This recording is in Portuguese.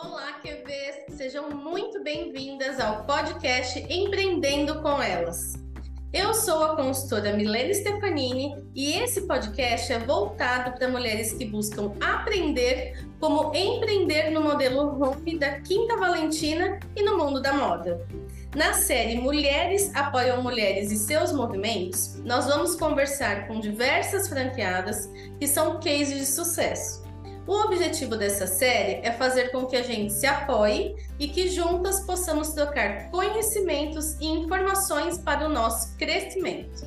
Olá, QVs! Sejam muito bem-vindas ao podcast Empreendendo com Elas. Eu sou a consultora Milene Stefanini e esse podcast é voltado para mulheres que buscam aprender como empreender no modelo home da Quinta Valentina e no mundo da moda. Na série Mulheres Apoiam Mulheres e Seus Movimentos, nós vamos conversar com diversas franqueadas que são cases de sucesso. O objetivo dessa série é fazer com que a gente se apoie e que juntas possamos trocar conhecimentos e informações para o nosso crescimento.